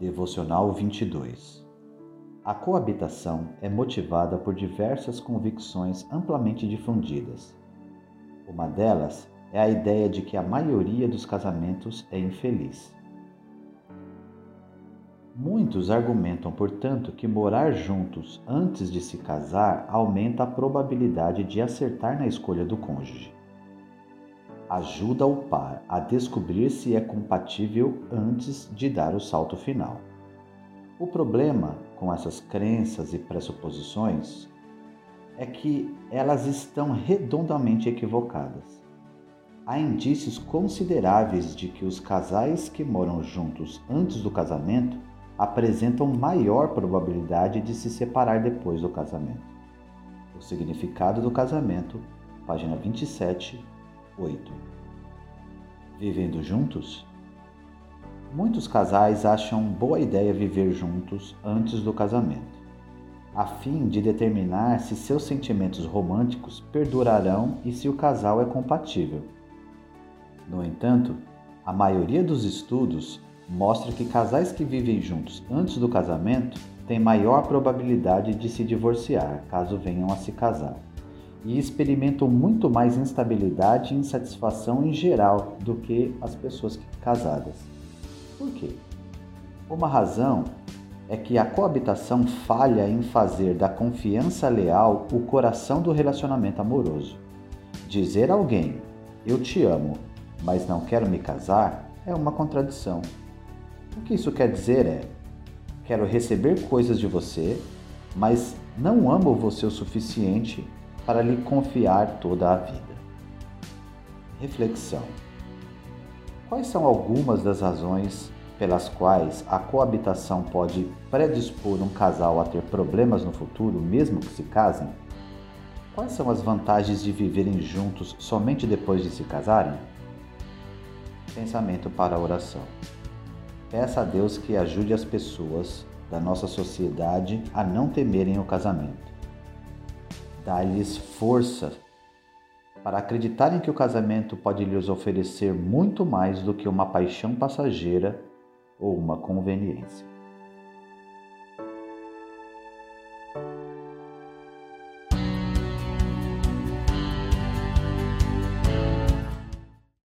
Devocional 22 A coabitação é motivada por diversas convicções amplamente difundidas. Uma delas é a ideia de que a maioria dos casamentos é infeliz. Muitos argumentam, portanto, que morar juntos antes de se casar aumenta a probabilidade de acertar na escolha do cônjuge. Ajuda o par a descobrir se é compatível antes de dar o salto final. O problema com essas crenças e pressuposições é que elas estão redondamente equivocadas. Há indícios consideráveis de que os casais que moram juntos antes do casamento apresentam maior probabilidade de se separar depois do casamento. O significado do casamento, página 27, 8. Vivendo juntos? Muitos casais acham boa ideia viver juntos antes do casamento, a fim de determinar se seus sentimentos românticos perdurarão e se o casal é compatível. No entanto, a maioria dos estudos mostra que casais que vivem juntos antes do casamento têm maior probabilidade de se divorciar caso venham a se casar e experimentam muito mais instabilidade e insatisfação em geral do que as pessoas casadas. Por quê? Uma razão é que a coabitação falha em fazer da confiança leal o coração do relacionamento amoroso. Dizer a alguém, eu te amo, mas não quero me casar, é uma contradição. O que isso quer dizer é: quero receber coisas de você, mas não amo você o suficiente para lhe confiar toda a vida. Reflexão: Quais são algumas das razões pelas quais a coabitação pode predispor um casal a ter problemas no futuro, mesmo que se casem? Quais são as vantagens de viverem juntos somente depois de se casarem? Pensamento para a oração. Peça a Deus que ajude as pessoas da nossa sociedade a não temerem o casamento. Dá-lhes força para acreditarem que o casamento pode lhes oferecer muito mais do que uma paixão passageira ou uma conveniência.